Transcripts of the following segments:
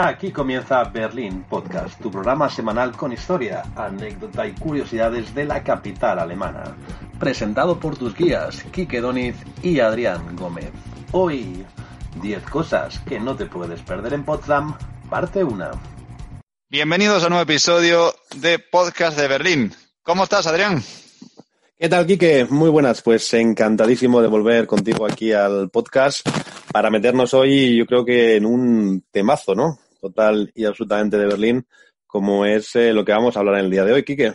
Aquí comienza Berlín Podcast, tu programa semanal con historia, anécdota y curiosidades de la capital alemana. Presentado por tus guías, Kike Doniz y Adrián Gómez. Hoy, 10 cosas que no te puedes perder en Potsdam, parte 1. Bienvenidos a un nuevo episodio de Podcast de Berlín. ¿Cómo estás, Adrián? ¿Qué tal, Quique? Muy buenas. Pues encantadísimo de volver contigo aquí al podcast para meternos hoy, yo creo que en un temazo, ¿no? Total y absolutamente de Berlín, como es eh, lo que vamos a hablar en el día de hoy, Quique.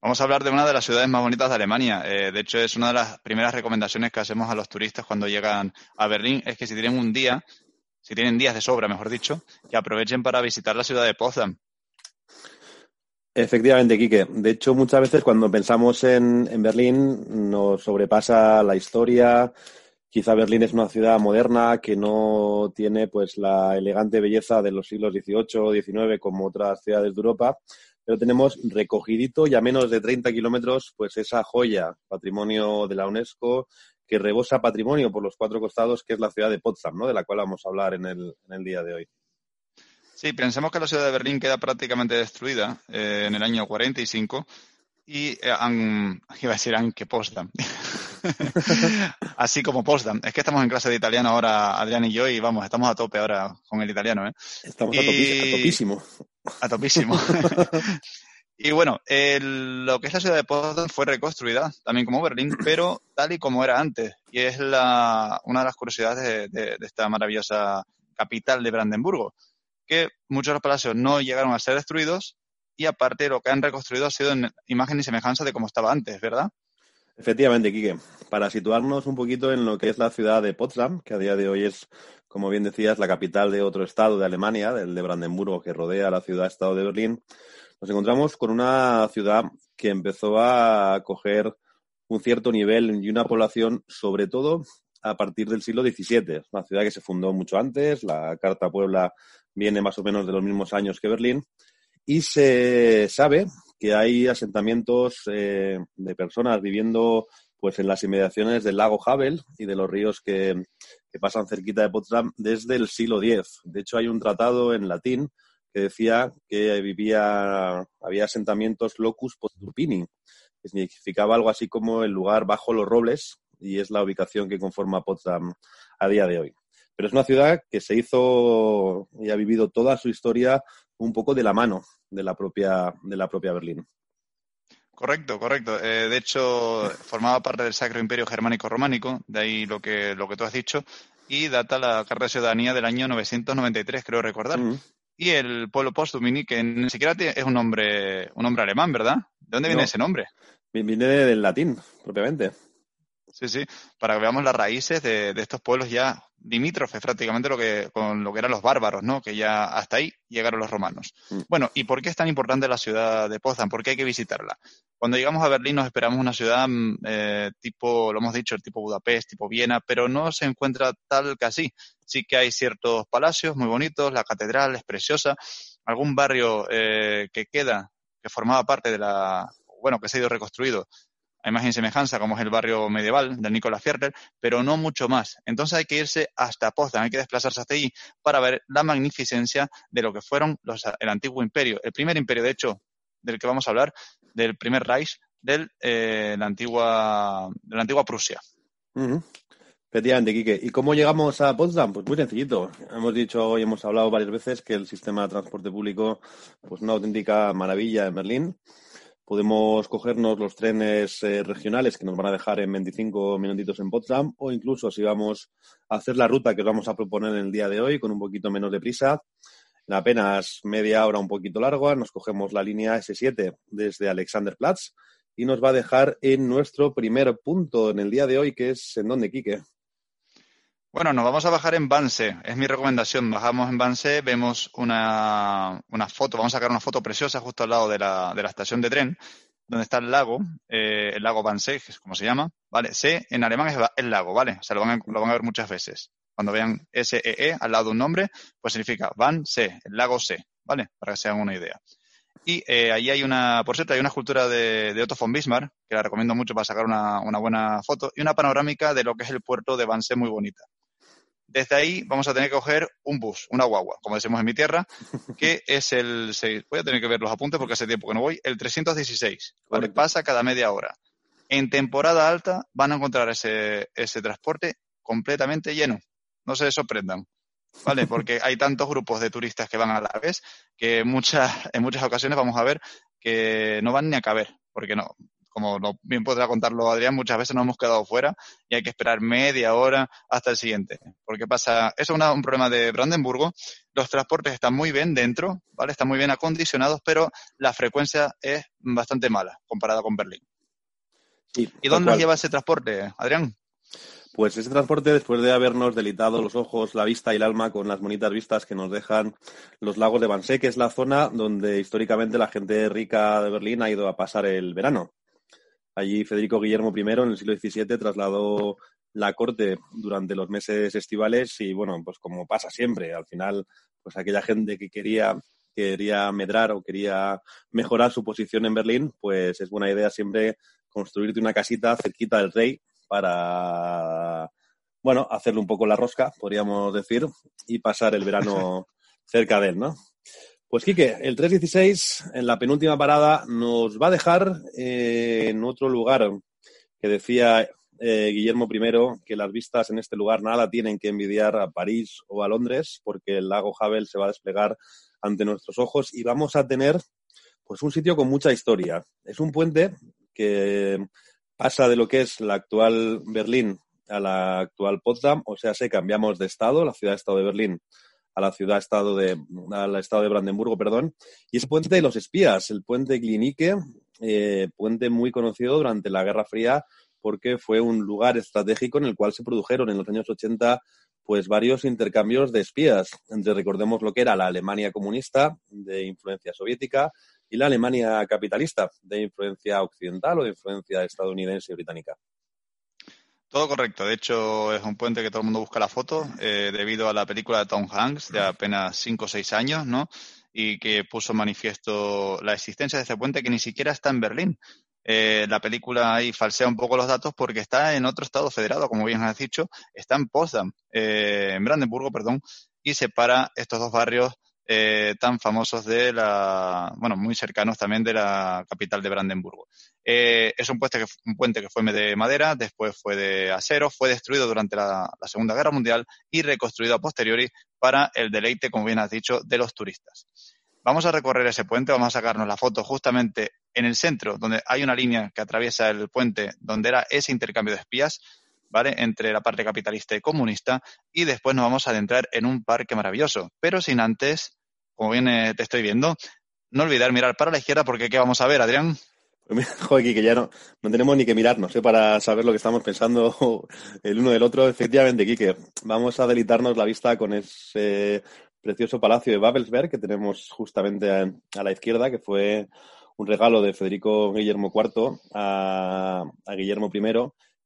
Vamos a hablar de una de las ciudades más bonitas de Alemania. Eh, de hecho, es una de las primeras recomendaciones que hacemos a los turistas cuando llegan a Berlín, es que si tienen un día, si tienen días de sobra, mejor dicho, que aprovechen para visitar la ciudad de Potsdam. Efectivamente, Quique. De hecho, muchas veces cuando pensamos en, en Berlín nos sobrepasa la historia, Quizá Berlín es una ciudad moderna que no tiene pues la elegante belleza de los siglos XVIII, XIX como otras ciudades de Europa, pero tenemos recogidito y a menos de 30 kilómetros pues esa joya, patrimonio de la UNESCO, que rebosa patrimonio por los cuatro costados, que es la ciudad de Potsdam, ¿no? de la cual vamos a hablar en el, en el día de hoy. Sí, pensemos que la ciudad de Berlín queda prácticamente destruida eh, en el año 45 y eh, han, iba a decir aunque Potsdam. Así como Potsdam. Es que estamos en clase de italiano ahora, Adrián y yo, y vamos, estamos a tope ahora con el italiano. ¿eh? Estamos a, topísimo. A topísimo. y bueno, lo que es la ciudad de Potsdam fue reconstruida, también como Berlín, pero tal y como era antes. Y es la, una de las curiosidades de esta maravillosa capital de Brandenburgo, que muchos de los palacios no llegaron a ser destruidos, y aparte lo que han reconstruido ha sido en imagen y semejanza de como estaba antes, ¿verdad? Efectivamente, Quique. Para situarnos un poquito en lo que es la ciudad de Potsdam, que a día de hoy es, como bien decías, la capital de otro estado de Alemania, del de Brandenburgo, que rodea la ciudad-estado de Berlín, nos encontramos con una ciudad que empezó a coger un cierto nivel y una población, sobre todo a partir del siglo XVII. Una ciudad que se fundó mucho antes, la Carta Puebla viene más o menos de los mismos años que Berlín, y se sabe que hay asentamientos eh, de personas viviendo pues en las inmediaciones del lago Havel y de los ríos que, pasan cerquita de Potsdam desde el siglo X. De hecho, hay un tratado en latín que decía que vivía, había asentamientos locus potsdurpini, que significaba algo así como el lugar bajo los robles, y es la ubicación que conforma Potsdam a día de hoy. Pero es una ciudad que se hizo y ha vivido toda su historia un poco de la mano de la propia, de la propia Berlín. Correcto, correcto. Eh, de hecho, formaba parte del Sacro Imperio Germánico-Románico, de ahí lo que, lo que tú has dicho, y data la Carta de Ciudadanía del año 993, creo recordar. Y el pueblo post-Dumini, que ni siquiera es un nombre, un nombre alemán, ¿verdad? ¿De dónde viene ese nombre? Viene del latín, propiamente. Sí, sí, para que veamos las raíces de, estos pueblos ya limítrofes prácticamente lo que, con lo que eran los bárbaros, ¿no? Que ya hasta ahí llegaron los romanos. Mm. Bueno, ¿y por qué es tan importante la ciudad de Potsdam? ¿Por qué hay que visitarla? Cuando llegamos a Berlín nos esperamos una ciudad mm, eh, tipo, lo hemos dicho, el tipo Budapest, tipo Viena, pero no se encuentra tal que así. Sí que hay ciertos palacios muy bonitos, la catedral es preciosa, algún barrio eh, que queda, que formaba parte de la, bueno, que se ha ido reconstruido, a imagen y semejanza, como es el barrio medieval del Nicolás Fierter, pero no mucho más. Entonces hay que irse hasta Potsdam, hay que desplazarse hasta allí para ver la magnificencia de lo que fueron los, el antiguo imperio, el primer imperio, de hecho, del que vamos a hablar, del primer Reich de eh, antigua, de la antigua Prusia. Efectivamente, Quique. ¿Y cómo llegamos a Potsdam? Pues muy sencillito. Hemos dicho hoy, hemos hablado varias veces que el sistema de transporte público, pues una auténtica maravilla en Berlín. Podemos cogernos los trenes eh, regionales que nos van a dejar en 25 minutitos en Potsdam o incluso si vamos a hacer la ruta que os vamos a proponer en el día de hoy con un poquito menos de prisa, en apenas media hora un poquito larga, nos cogemos la línea S7 desde Alexanderplatz y nos va a dejar en nuestro primer punto en el día de hoy, que es en dónde, Quique. Bueno, nos vamos a bajar en Banse. Es mi recomendación. Bajamos en Banse, vemos una, una foto, vamos a sacar una foto preciosa justo al lado de la, de la estación de tren, donde está el lago, eh, el lago Banse, que es como se llama. ¿Vale? Se en alemán es el lago, ¿vale? O sea, lo van, a, lo van a ver muchas veces. Cuando vean S-E-E -E al lado de un nombre, pues significa Banse, el lago Se, ¿vale? Para que se hagan una idea. Y eh, ahí hay una, por cierto, hay una escultura de, de, Otto von Bismarck, que la recomiendo mucho para sacar una, una, buena foto, y una panorámica de lo que es el puerto de Banse muy bonita. Desde ahí vamos a tener que coger un bus, una guagua, como decimos en mi tierra, que es el, voy a tener que ver los apuntes porque hace tiempo que no voy, el 316, ¿vale? Pasa cada media hora. En temporada alta van a encontrar ese, ese transporte completamente lleno. No se sorprendan. ¿vale? Porque hay tantos grupos de turistas que van a la vez que muchas, en muchas ocasiones vamos a ver que no van ni a caber, porque no, como bien podrá contarlo Adrián, muchas veces nos hemos quedado fuera y hay que esperar media hora hasta el siguiente. Porque pasa, eso es una, un problema de Brandenburgo. Los transportes están muy bien dentro, ¿vale? Están muy bien acondicionados, pero la frecuencia es bastante mala comparada con Berlín. Sí, ¿Y dónde nos lleva ese transporte, Adrián? Pues ese transporte, después de habernos delitado los ojos, la vista y el alma con las bonitas vistas que nos dejan los lagos de Wannsee, que es la zona donde históricamente la gente rica de Berlín ha ido a pasar el verano. Allí Federico Guillermo I en el siglo XVII trasladó la corte durante los meses estivales y bueno, pues como pasa siempre, al final, pues aquella gente que quería quería medrar o quería mejorar su posición en Berlín, pues es buena idea siempre construirte una casita cerquita del rey para, bueno, hacerle un poco la rosca, podríamos decir, y pasar el verano cerca de él, ¿no? Pues Quique, el 316 en la penúltima parada nos va a dejar eh, en otro lugar que decía eh, Guillermo I que las vistas en este lugar nada tienen que envidiar a París o a Londres porque el lago Havel se va a desplegar ante nuestros ojos y vamos a tener pues un sitio con mucha historia. Es un puente que pasa de lo que es la actual Berlín a la actual Potsdam, o sea, se cambiamos de estado, la ciudad-estado de Berlín a la ciudad-estado de, al estado de Brandenburgo, perdón, y es puente de los espías, el puente Glinique, eh, puente muy conocido durante la Guerra Fría porque fue un lugar estratégico en el cual se produjeron en los años 80 pues varios intercambios de espías, entre recordemos lo que era la Alemania comunista de influencia soviética y la Alemania capitalista de influencia occidental o de influencia estadounidense y británica. Todo correcto. De hecho, es un puente que todo el mundo busca la foto eh, debido a la película de Tom Hanks de apenas 5 o 6 años, ¿no? Y que puso manifiesto la existencia de este puente que ni siquiera está en Berlín. Eh, la película ahí falsea un poco los datos porque está en otro estado federado, como bien has dicho, está en Potsdam, eh, en Brandenburgo, perdón, y separa estos dos barrios eh, tan famosos de la, bueno, muy cercanos también de la capital de Brandenburgo. Eh, es un puente, que, un puente que fue de madera, después fue de acero, fue destruido durante la, la, Segunda Guerra Mundial y reconstruido a posteriori para el deleite, como bien has dicho, de los turistas. Vamos a recorrer ese puente, vamos a sacarnos la foto justamente en el centro, donde hay una línea que atraviesa el puente, donde era ese intercambio de espías, ¿vale? Entre la parte capitalista y comunista, y después nos vamos a adentrar en un parque maravilloso, pero sin antes, como bien eh, te estoy viendo, no olvidar mirar para la izquierda porque ¿qué vamos a ver, Adrián? Joder, que ya no, no tenemos ni que mirarnos ¿eh? para saber lo que estamos pensando el uno del otro. Efectivamente, Quique, vamos a delitarnos la vista con ese precioso palacio de Babelsberg que tenemos justamente a, a la izquierda, que fue un regalo de Federico Guillermo IV a, a Guillermo I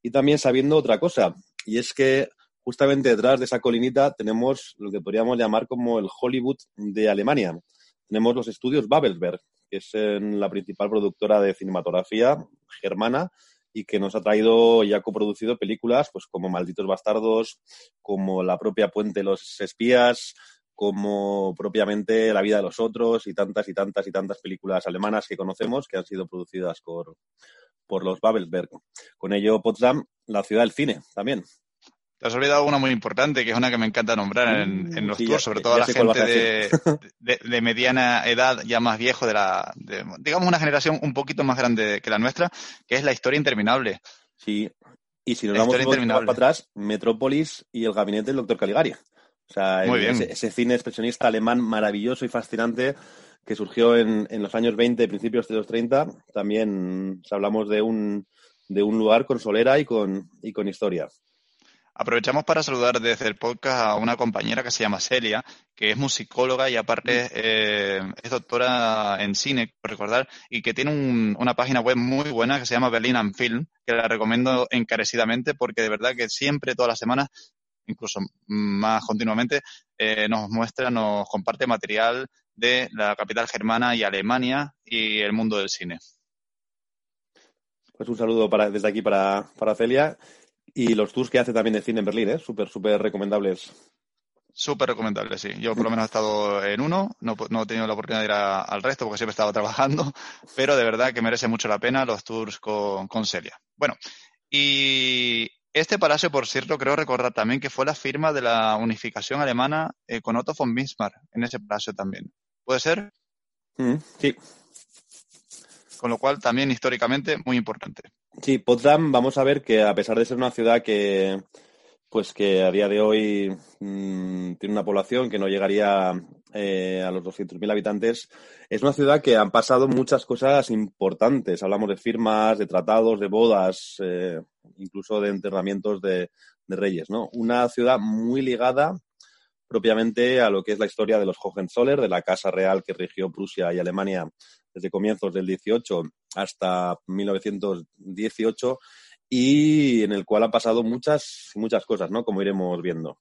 y también sabiendo otra cosa, y es que justamente detrás de esa colinita tenemos lo que podríamos llamar como el Hollywood de Alemania. Tenemos los estudios Babelsberg, que es la principal productora de cinematografía germana y que nos ha traído y ha coproducido películas pues como Malditos Bastardos, como La propia Puente de los Espías, como propiamente La vida de los otros y tantas y tantas y tantas películas alemanas que conocemos que han sido producidas por, por los Babelsberg. Con ello, Potsdam, la ciudad del cine también. Te has olvidado una muy importante, que es una que me encanta nombrar en, en los sí, tours, sobre todo la gente de, de, de, mediana edad, ya más viejo, de la, de, digamos una generación un poquito más grande que la nuestra, que es la historia interminable. Sí, y si nos la vamos más para atrás, Metrópolis y el gabinete del doctor Caligari. O sea, el, ese, ese, cine expresionista alemán maravilloso y fascinante que surgió en, en, los años 20, principios de los 30. También hablamos de un, de un lugar con solera y con, y con historia. Aprovechamos para saludar desde el podcast a una compañera que se llama Celia, que es musicóloga y aparte eh, es doctora en cine, por recordar, y que tiene una página web muy buena que se llama Berlin and Film, que la recomiendo encarecidamente porque de verdad que siempre, todas las semanas, incluso más continuamente, eh, nos muestra, nos comparte material de la capital germana y Alemania y el mundo del cine. Pues un saludo para, desde aquí para, para Celia. Y los tours que hace también de cine en Berlín, ¿eh? Súper, súper recomendables. Súper recomendables, sí. Yo por lo menos he estado en uno, no, he tenido la oportunidad de ir al resto porque siempre he estado trabajando, pero de verdad que merece mucho la pena los tours con, con Celia. Bueno, y este palacio, por cierto, creo recordar también que fue la firma de la unificación alemana eh, con Otto von Bismarck en ese palacio también. ¿Puede ser? Mm, sí. Con lo cual, también históricamente, muy importante. Sí, Potsdam, vamos a ver que a pesar de ser una ciudad que, pues que a día de hoy mm, tiene una población que no llegaría eh, a los 200.000 habitantes, es una ciudad que han pasado muchas cosas importantes. Hablamos de firmas, de tratados, de bodas, eh, incluso de enterramientos de, reyes, ¿no? Una ciudad muy ligada propiamente a lo que es la historia de los Hohenzoller, de la casa real que rigió Prusia y Alemania desde comienzos del 18 hasta 1918 y en el cual han pasado muchas, muchas cosas, ¿no? Como iremos viendo.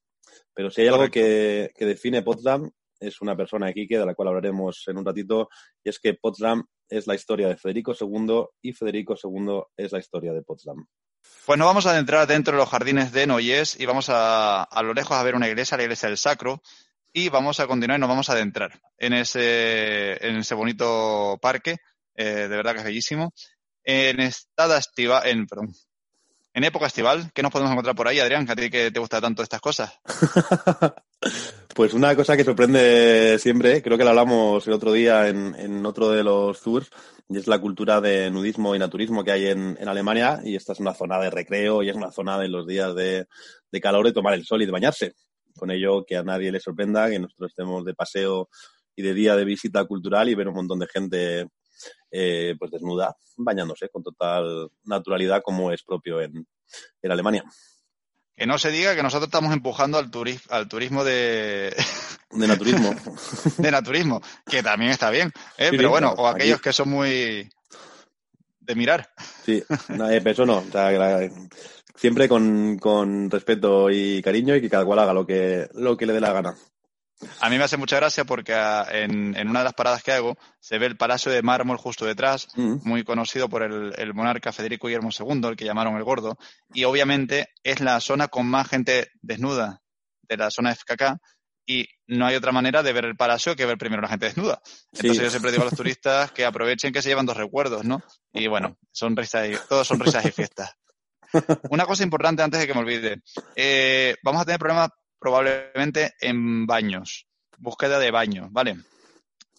Pero si hay algo que, define Potsdam, es una persona aquí de la cual hablaremos en un ratito, y es que Potsdam es la historia de Federico II y Federico II es la historia de Potsdam. Pues nos vamos a adentrar dentro de los jardines de Noyes y vamos a, a lo lejos a ver una iglesia, la iglesia del Sacro, y vamos a continuar y nos vamos a adentrar en ese, en ese bonito parque, eh, de verdad que es bellísimo. En estada estival, en, perdón, en época estival, ¿qué nos podemos encontrar por ahí, Adrián? A ti que te gusta tanto estas cosas. pues una cosa que sorprende siempre, creo que la hablamos el otro día en, en otro de los tours, y es la cultura de nudismo y naturismo que hay en, en, Alemania, y esta es una zona de recreo y es una zona de los días de, de calor de tomar el sol y de bañarse con ello que a nadie le sorprenda que nosotros estemos de paseo y de día de visita cultural y ver un montón de gente eh, pues desnuda, bañándose con total naturalidad como es propio en, en Alemania. Que no se diga que nosotros estamos empujando al, al turismo de... De naturismo. de naturismo, que también está bien. ¿eh? pero bueno, o aquellos que son muy de mirar. Sí, no, eh, eso no. O sea, siempre con, con, respeto y cariño y que cada cual haga lo que, lo que le dé la gana. A mí me hace mucha gracia porque ah, en, en, una de las paradas que hago se ve el Palacio de Mármol justo detrás, mm. muy conocido por el, el, monarca Federico Guillermo II, el que llamaron el Gordo, y obviamente es la zona con más gente desnuda de la zona FKK y no hay otra manera de ver el palacio que ver primero la gente desnuda. Entonces yo siempre digo a los turistas que aprovechen que se llevan dos recuerdos, ¿no? Y bueno, son risas y, todos son risas y fiestas. Una cosa importante antes de que me olvide. Eh, vamos a tener problemas probablemente en baños. Búsqueda de baños, ¿vale?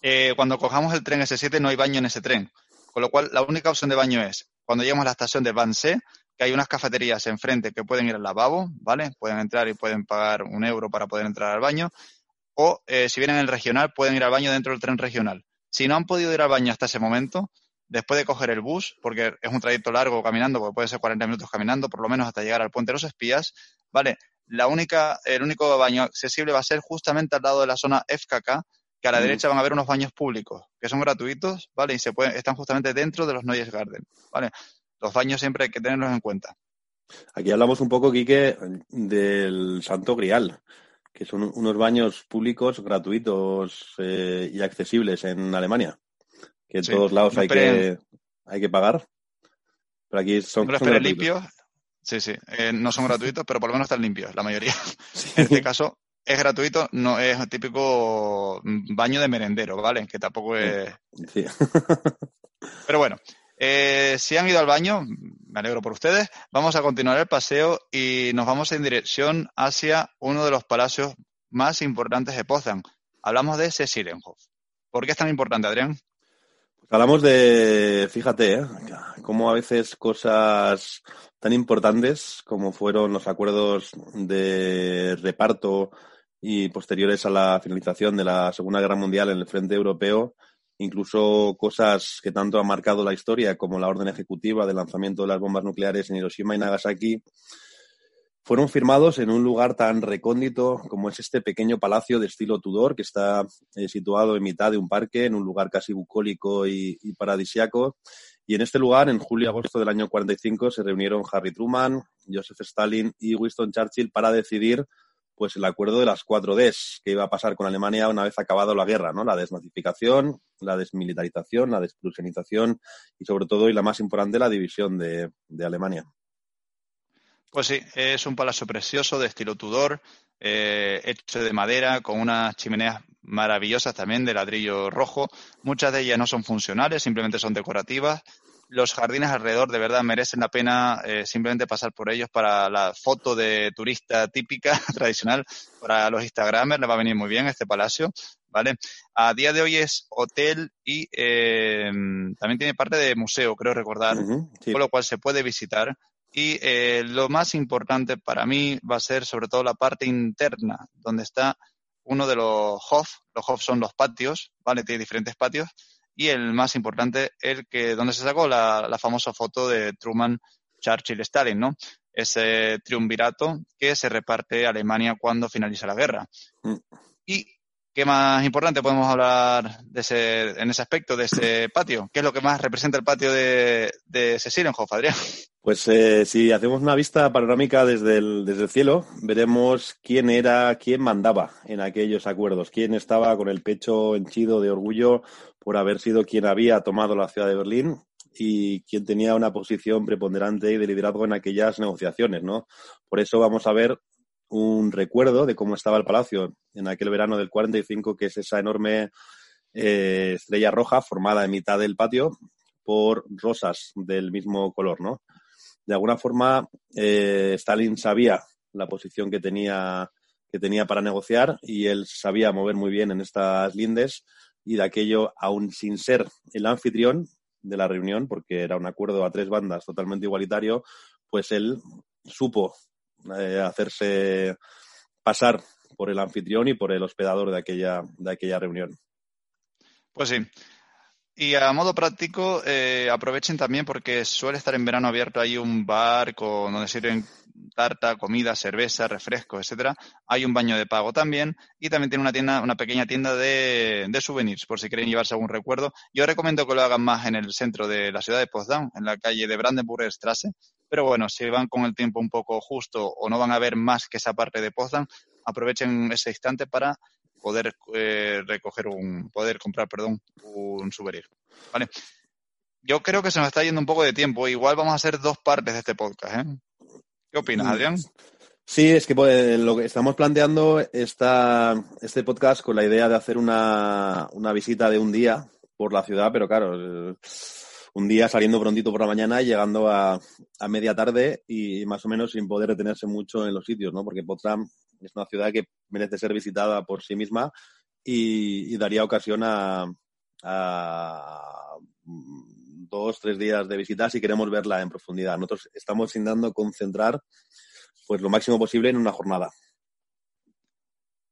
Eh, cuando cojamos el tren S7 no hay baño en ese tren. Con lo cual, la única opción de baño es cuando lleguemos a la estación de Vanse, que hay unas cafeterías enfrente que pueden ir al lavabo, ¿vale? Pueden entrar y pueden pagar un euro para poder entrar al baño. O eh, si vienen en el regional, pueden ir al baño dentro del tren regional. Si no han podido ir al baño hasta ese momento, después de coger el bus, porque es un trayecto largo caminando, porque puede ser 40 minutos caminando, por lo menos hasta llegar al puente de los espías, ¿vale? La única, el único baño accesible va a ser justamente al lado de la zona FKK, que a la derecha van a haber unos baños públicos, que son gratuitos, ¿vale? Y se pueden, están justamente dentro de los Noyes Garden, ¿vale? Los baños siempre hay que tenerlos en cuenta. Aquí hablamos un poco, Quique, del Santo Grial, que son unos baños públicos gratuitos eh, y accesibles en Alemania que en todos lados hay que, hay que pagar. Pero aquí son, no son limpios. Sí, sí. Eh, no son gratuitos, pero por lo menos están limpios, la mayoría. En este caso es gratuito, no es típico baño de merendero, ¿vale? Que tampoco es. Sí. pero bueno, eh, si han ido al baño, me alegro por ustedes, vamos a continuar el paseo y nos vamos en dirección hacia uno de los palacios más importantes de Potsdam. Hablamos de Cecilenhof. ¿Por qué es tan importante, Adrián? Hablamos de, fíjate, ¿eh? cómo a veces cosas tan importantes como fueron los acuerdos de reparto y posteriores a la finalización de la Segunda Guerra Mundial en el frente europeo, incluso cosas que tanto han marcado la historia como la orden ejecutiva del lanzamiento de las bombas nucleares en Hiroshima y Nagasaki, fueron firmados en un lugar tan recóndito como es este pequeño palacio de estilo Tudor que está eh, situado en mitad de un parque, en un lugar casi bucólico y, y paradisiaco. Y en este lugar, en julio y agosto del año 45, se reunieron Harry Truman, Joseph Stalin y Winston Churchill para decidir pues el acuerdo de las cuatro Ds que iba a pasar con Alemania una vez acabado la guerra, ¿no? La desnazificación, la desmilitarización, la desprusianización y sobre todo, y la más importante, la división de, de Alemania. Pues sí, es un palacio precioso de estilo Tudor, eh, hecho de madera, con unas chimeneas maravillosas también de ladrillo rojo. Muchas de ellas no son funcionales, simplemente son decorativas los jardines alrededor de verdad merecen la pena eh, simplemente pasar por ellos para la foto de turista típica, tradicional, para los Instagramers, le va a venir muy bien este palacio, ¿vale? A día de hoy es hotel y eh, también tiene parte de museo, creo recordar, con lo cual se puede visitar. Y eh, lo más importante para mí va a ser sobre todo la parte interna, donde está uno de los Hof. Los Hof son los patios, ¿vale? Tiene diferentes patios y el más importante, el que donde se sacó la, la famosa foto de Truman, Churchill, Stalin, ¿no? Ese triunvirato que se reparte Alemania cuando finaliza la guerra. Mm. Y ¿Qué más importante podemos hablar de ese, en ese aspecto de ese patio? ¿Qué es lo que más representa el patio de, de Cecilenhof, Adrián? Pues eh, si hacemos una vista panorámica desde el, cielo, veremos quién era, quién mandaba en aquellos acuerdos, quién estaba con el pecho henchido de orgullo por haber sido quien había tomado la ciudad de Berlín y quien tenía una posición preponderante y de liderazgo en aquellas negociaciones, ¿no? Por eso vamos a ver un recuerdo de cómo estaba el palacio en aquel verano del 45, que es esa enorme eh, estrella roja formada en mitad del patio por rosas del mismo color, ¿no? De alguna forma, eh, Stalin sabía la posición que tenía, que tenía para negociar y él sabía mover muy bien en estas lindes y de aquello, aún sin ser el anfitrión de la reunión, porque era un acuerdo a tres bandas totalmente igualitario, pues él supo eh, hacerse pasar por el anfitrión y por el hospedador de aquella, de aquella reunión. Pues sí. Y a modo práctico, eh, aprovechen también porque suele estar en verano abierto ahí un bar con, donde sirven tarta, comida, cerveza, refrescos, etcétera. Hay un baño de pago también y también tiene una tienda, una pequeña tienda de, de, souvenirs por si quieren llevarse algún recuerdo. Yo recomiendo que lo hagan más en el centro de la ciudad de Potsdam, en la calle de Brandenburger Straße. Pero bueno, si van con el tiempo un poco justo o no van a ver más que esa parte de Potsdam, aprovechen ese instante para poder eh, recoger un, poder comprar, perdón, un souvenir. Vale. Yo creo que se nos está yendo un poco de tiempo. Igual vamos a hacer dos partes de este podcast. ¿eh? ¿Qué opinas, mm. Adrián? Sí, es que pues, lo que estamos planteando está este podcast con la idea de hacer una, una visita de un día por la ciudad, pero claro, un día saliendo prontito por la mañana y llegando a, a, media tarde y más o menos sin poder detenerse mucho en los sitios, ¿no? Porque Potsdam es una ciudad que merece ser visitada por sí misma y, daría ocasión a, a, dos, tres días de visita si queremos verla en profundidad. Nosotros estamos intentando concentrar pues lo máximo posible en una jornada.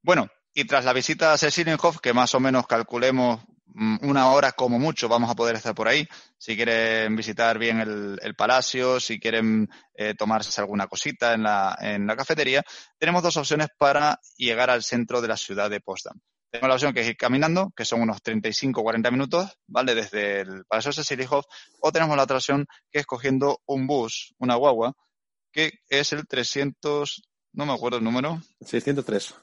Bueno, y tras la visita a Cecilenhof, que más o menos calculemos una hora como mucho vamos a poder estar por ahí. Si quieren visitar bien el, el palacio, si quieren eh, tomarse alguna cosita en la, en la cafetería, tenemos dos opciones para llegar al centro de la ciudad de Potsdam. Tenemos la opción que es ir caminando, que son unos 35-40 minutos, ¿vale? Desde el Palacio Cecilhof, o tenemos la otra opción que es cogiendo un bus, una guagua, que es el 300, no me acuerdo el número. 603.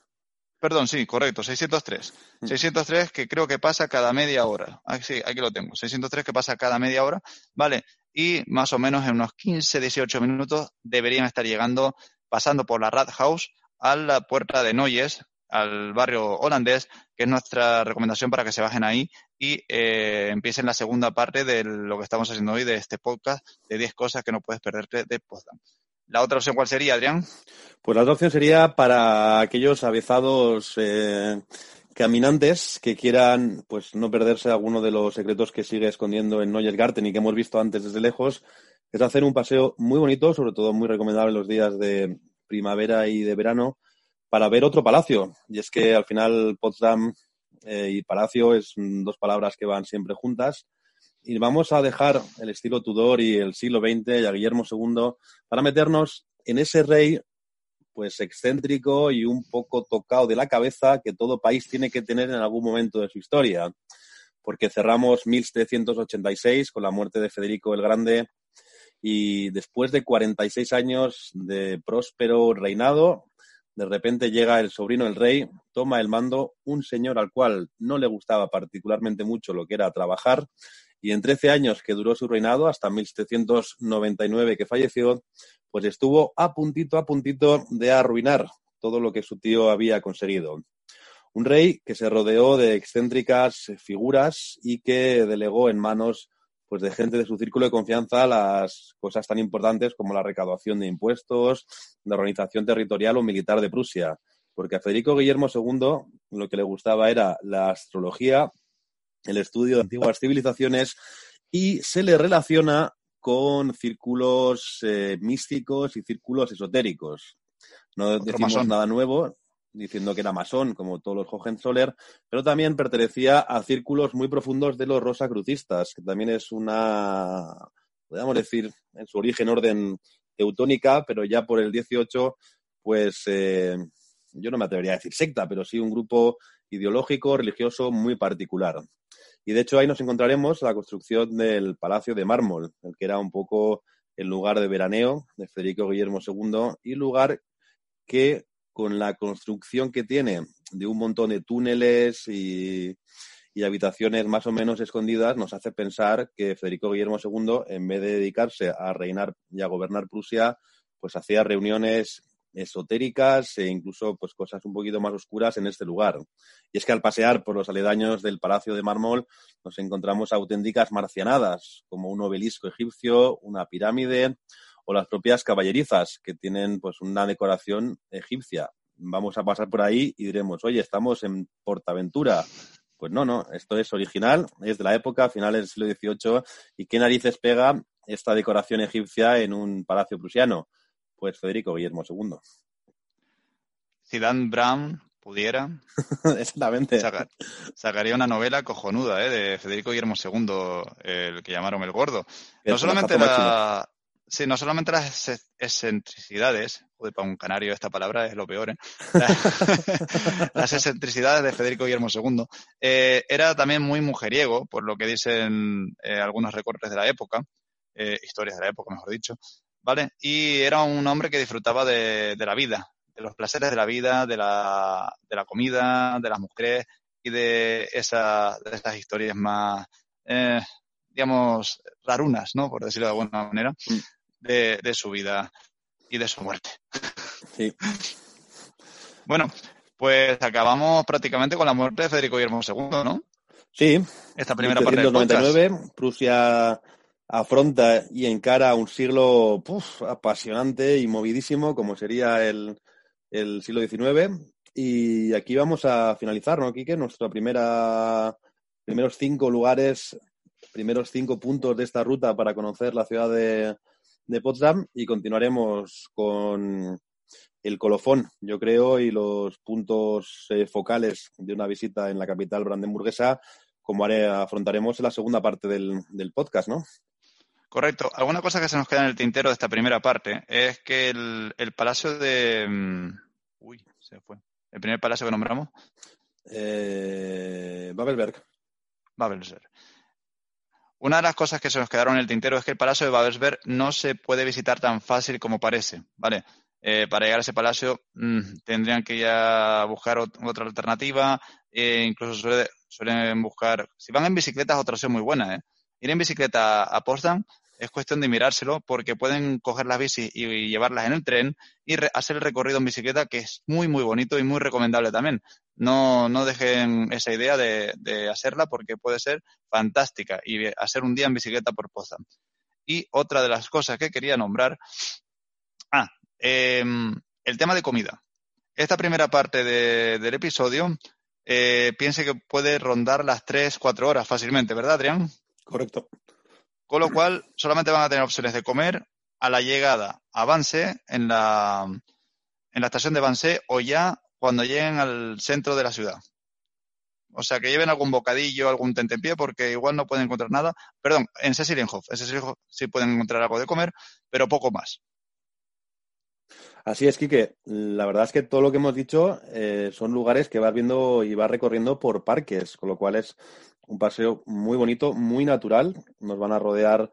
Perdón, sí, correcto, 603. 603 mm. que creo que pasa cada media hora. Ah, sí, aquí lo tengo. 603 que pasa cada media hora, ¿vale? Y más o menos en unos 15, 18 minutos deberían estar llegando, pasando por la Rathaus a la puerta de Noyes, al barrio holandés, que es nuestra recomendación para que se bajen ahí y eh, empiecen la segunda parte de lo que estamos haciendo hoy de este podcast de 10 cosas que no puedes perderte de Potsdam. ¿La otra opción cuál sería, Adrián? Pues la otra opción sería para aquellos avezados eh, caminantes que quieran pues no perderse alguno de los secretos que sigue escondiendo en Neuer Garten y que hemos visto antes desde lejos, es hacer un paseo muy bonito, sobre todo muy recomendable en los días de primavera y de verano, para ver otro palacio. Y es que al final Potsdam eh, y palacio es dos palabras que van siempre juntas y vamos a dejar el estilo Tudor y el siglo XX y a Guillermo II para meternos en ese rey pues excéntrico y un poco tocado de la cabeza que todo país tiene que tener en algún momento de su historia. Porque cerramos 1786 con la muerte de Federico el Grande y después de 46 años de próspero reinado, de repente llega el sobrino del rey, toma el mando, un señor al cual no le gustaba particularmente mucho lo que era trabajar, y en 13 años que duró su reinado, hasta 1799 que falleció, pues estuvo a puntito, a puntito de arruinar todo lo que su tío había conseguido. Un rey que se rodeó de excéntricas figuras y que delegó en manos pues de gente de su círculo de confianza las cosas tan importantes como la recaudación de impuestos, la organización territorial o militar de Prusia. Porque a Federico Guillermo II lo que le gustaba era la astrología, el estudio de antiguas civilizaciones y se le relaciona con círculos eh, místicos y círculos esotéricos. No decimos nada nuevo, diciendo que era masón, como todos los Hohenzoller, pero también pertenecía a círculos muy profundos de los rosacrucistas, que también es una, podríamos decir, en su origen orden teutónica, pero ya por el 18, pues eh, yo no me atrevería a decir secta, pero sí un grupo ideológico, religioso muy particular. Y de hecho ahí nos encontraremos la construcción del Palacio de Mármol, el que era un poco el lugar de veraneo de Federico Guillermo II y lugar que con la construcción que tiene de un montón de túneles y, habitaciones más o menos escondidas, nos hace pensar que Federico Guillermo II, en vez de dedicarse a reinar y a gobernar Prusia, pues hacía reuniones esotéricas e incluso pues cosas un poquito más oscuras en este lugar. Y es que al pasear por los aledaños del Palacio de Mármol nos encontramos auténticas marcianadas, como un obelisco egipcio, una pirámide o las propias caballerizas, que tienen pues una decoración egipcia. Vamos a pasar por ahí y diremos, oye, estamos en Portaventura. Pues no, no, esto es original, es de la época, finales del siglo XVIII, y qué narices pega esta decoración egipcia en un palacio prusiano. Pues Federico Guillermo II. Si Dan Brown pudiera, Exactamente. sacaría una novela cojonuda ¿eh? de Federico Guillermo II, el que llamaron el gordo. No solamente la, Sí, no solamente las excentricidades, joder, para un canario esta palabra es lo peor, ¿eh? las excentricidades de Federico Guillermo II, eh, era también muy mujeriego, por lo que dicen eh, algunos recortes de la época, historias de la época, mejor dicho, ¿vale? Y era un hombre que disfrutaba de, de la vida, de los placeres de la vida, de la, de la comida, de las mujeres y de, esa, de esas historias más, eh, digamos, rarunas, ¿no? Por decirlo de alguna manera. Mm de, su vida y de su muerte. Sí. Bueno, pues acabamos prácticamente con la muerte de Federico Guillermo II, ¿no? Sí. Esta primera parte del Prusia afronta y encara un siglo apasionante y movidísimo como sería el, el, siglo XIX. Y aquí vamos a finalizar, ¿no, Quique? Primera, primeros cinco lugares, primeros cinco puntos de esta ruta para conocer la ciudad de, de Potsdam y continuaremos con el colofón, yo creo, y los puntos eh, focales de una visita en la capital brandenburguesa, como haré, afrontaremos en la segunda parte del, podcast, ¿no? Correcto. Alguna cosa que se nos queda en el tintero de esta primera parte es que el, palacio de... Mm, uy, se fue. ¿El primer palacio que nombramos? Eh, Babelberg. Babelsberg. Una de las cosas que se nos quedaron en el tintero es que el Palacio de Babelsberg no se puede visitar tan fácil como parece, ¿vale? Eh, para llegar a ese palacio mm, tendrían que ya buscar otra alternativa, e incluso suelen buscar, si van en bicicleta es otra opción muy buena, ¿eh? Ir en bicicleta a Potsdam es cuestión de mirárselo porque pueden coger las bicis y llevarlas en el tren y hacer el recorrido en bicicleta que es muy muy bonito y muy recomendable también. No, no dejen esa idea de, hacerla porque puede ser fantástica y hacer un día en bicicleta por Potsdam. Y otra de las cosas que quería nombrar, ah, em, el tema de comida. Esta primera parte del episodio eh, piense que puede rondar las 3-4 horas fácilmente, ¿verdad, Adrián? Correcto. Con lo cual, solamente van a tener opciones de comer a la llegada a en la, en la estación de Vanse, o ya cuando lleguen al centro de la ciudad. O sea, que lleven algún bocadillo, algún tentempié, porque igual no pueden encontrar nada. Perdón, en Cecilienhof. En Cecilienhof sí pueden encontrar algo de comer, pero poco más. Así es, Quique. La verdad es que todo lo que hemos dicho eh, son lugares que vas viendo y vas recorriendo por parques, con lo cual es un paseo muy bonito, muy natural. Nos van a rodear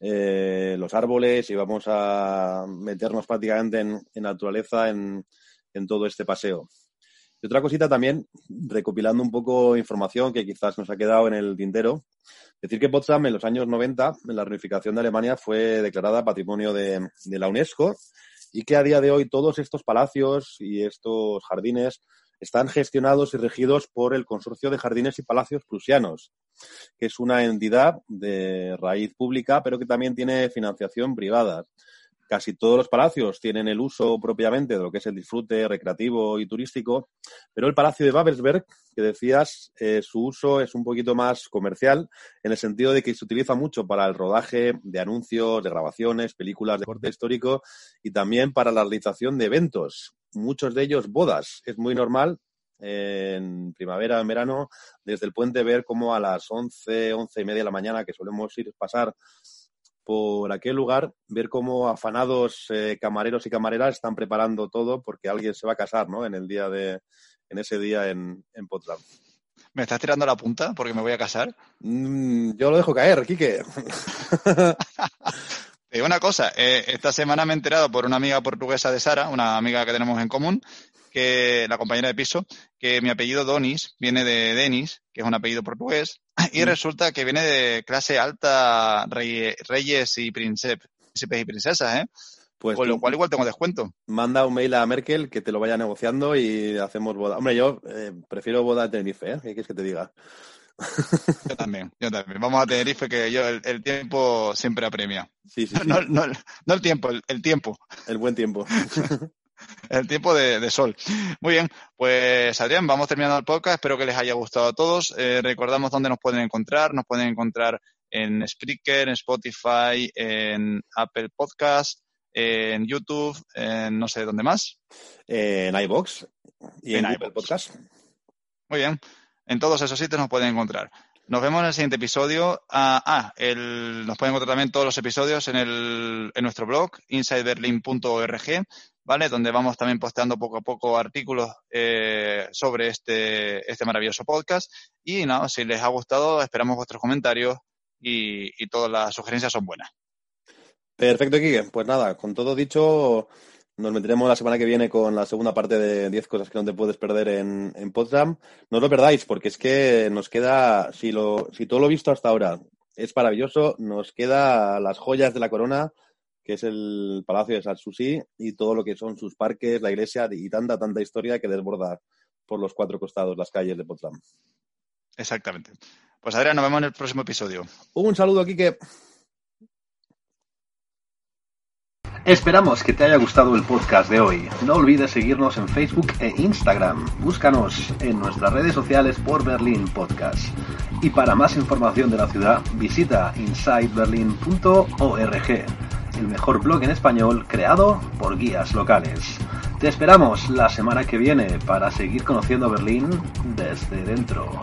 eh, los árboles y vamos a meternos prácticamente en, naturaleza en, todo este paseo. Y otra cosita también, recopilando un poco información que quizás nos ha quedado en el tintero, decir que Potsdam en los años 90, en la reunificación de Alemania, fue declarada Patrimonio de la UNESCO y que a día de hoy todos estos palacios y estos jardines están gestionados y regidos por el Consorcio de Jardines y Palacios Prusianos, que es una entidad de raíz pública, pero que también tiene financiación privada. Casi todos los palacios tienen el uso propiamente de lo que es el disfrute recreativo y turístico, pero el Palacio de Babelsberg, que decías, eh, su uso es un poquito más comercial, en el sentido de que se utiliza mucho para el rodaje de anuncios, de grabaciones, películas de corte histórico y también para la realización de eventos, muchos de ellos bodas. Es muy normal en primavera, en verano, desde el puente ver cómo a las 11, once y media de la mañana, que solemos ir pasar por aquel lugar, ver cómo afanados eh, camareros y camareras están preparando todo porque alguien se va a casar, ¿no? En el día de, en ese día en, en ¿Me estás tirando la punta porque me voy a casar? Mm, yo lo dejo caer, Quique. Digo una cosa, eh, esta semana me he enterado por una amiga portuguesa de Sara, una amiga que tenemos en común, que la compañera de piso, que mi apellido Donis viene de Denis, que es un apellido portugués, y mm. resulta que viene de clase alta, reyes y príncipes y princesas, ¿eh? Pues Con lo cual igual tengo descuento. Manda un mail a Merkel que te lo vaya negociando y hacemos boda. Hombre, yo eh, prefiero boda de Tenerife, ¿eh? ¿Qué quieres que te diga? Yo también, yo también. Vamos a Tenerife que yo el, tiempo siempre apremia. Sí, sí, No, no, no, el tiempo, el tiempo. El buen tiempo. el tiempo de, sol. Muy bien, pues Adrián, vamos terminando el podcast. Espero que les haya gustado a todos. Eh, recordamos dónde nos pueden encontrar. Nos pueden encontrar en Spreaker, en Spotify, en Apple Podcast, en YouTube, en no sé dónde más. en iBox y en, Apple Podcast. Muy bien, en todos esos sitios nos pueden encontrar. Nos vemos en el siguiente episodio. Ah, ah nos pueden encontrar también todos los episodios en, el, en nuestro blog, insideberlin.org, ¿vale? Donde vamos también posteando poco a poco artículos eh, sobre este, este maravilloso podcast. Y nada, si les ha gustado, esperamos vuestros comentarios y, y todas las sugerencias son buenas. Perfecto, Kike. Pues nada, con todo dicho, nos meteremos la semana que viene con la segunda parte de 10 cosas que no te puedes perder en, en Potsdam. No os lo perdáis, porque es que nos queda, si, lo, si todo lo visto hasta ahora es maravilloso, nos queda las joyas de la corona, que es el Palacio de Sanssouci y todo lo que son sus parques, la iglesia y tanta, tanta historia que desborda por los cuatro costados las calles de Potsdam. Exactamente. Pues Adrián, nos vemos en el próximo episodio. Un saludo, Kike. Esperamos que te haya gustado el podcast de hoy. No olvides seguirnos en Facebook e Instagram. Búscanos en nuestras redes sociales por Berlín Podcast. Y para más información de la ciudad, visita insideberlin.org, el mejor blog en español creado por guías locales. Te esperamos la semana que viene para seguir conociendo Berlín desde dentro.